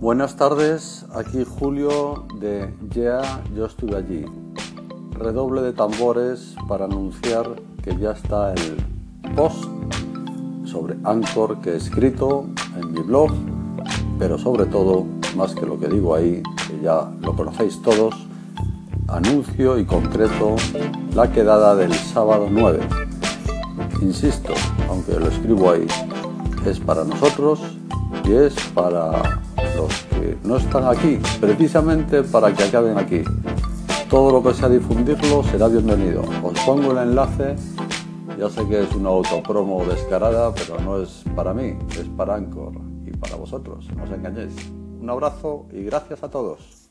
Buenas tardes, aquí Julio de Yeah, yo estuve allí. Redoble de tambores para anunciar que ya está el post sobre Anchor que he escrito en mi blog, pero sobre todo, más que lo que digo ahí, que ya lo conocéis todos, anuncio y concreto la quedada del sábado 9. Insisto, aunque lo escribo ahí, es para nosotros y es para que no están aquí, precisamente para que acaben aquí. Todo lo que sea difundirlo será bienvenido. Os pongo el enlace, ya sé que es una autopromo descarada, pero no es para mí, es para Anchor y para vosotros, no os engañéis. Un abrazo y gracias a todos.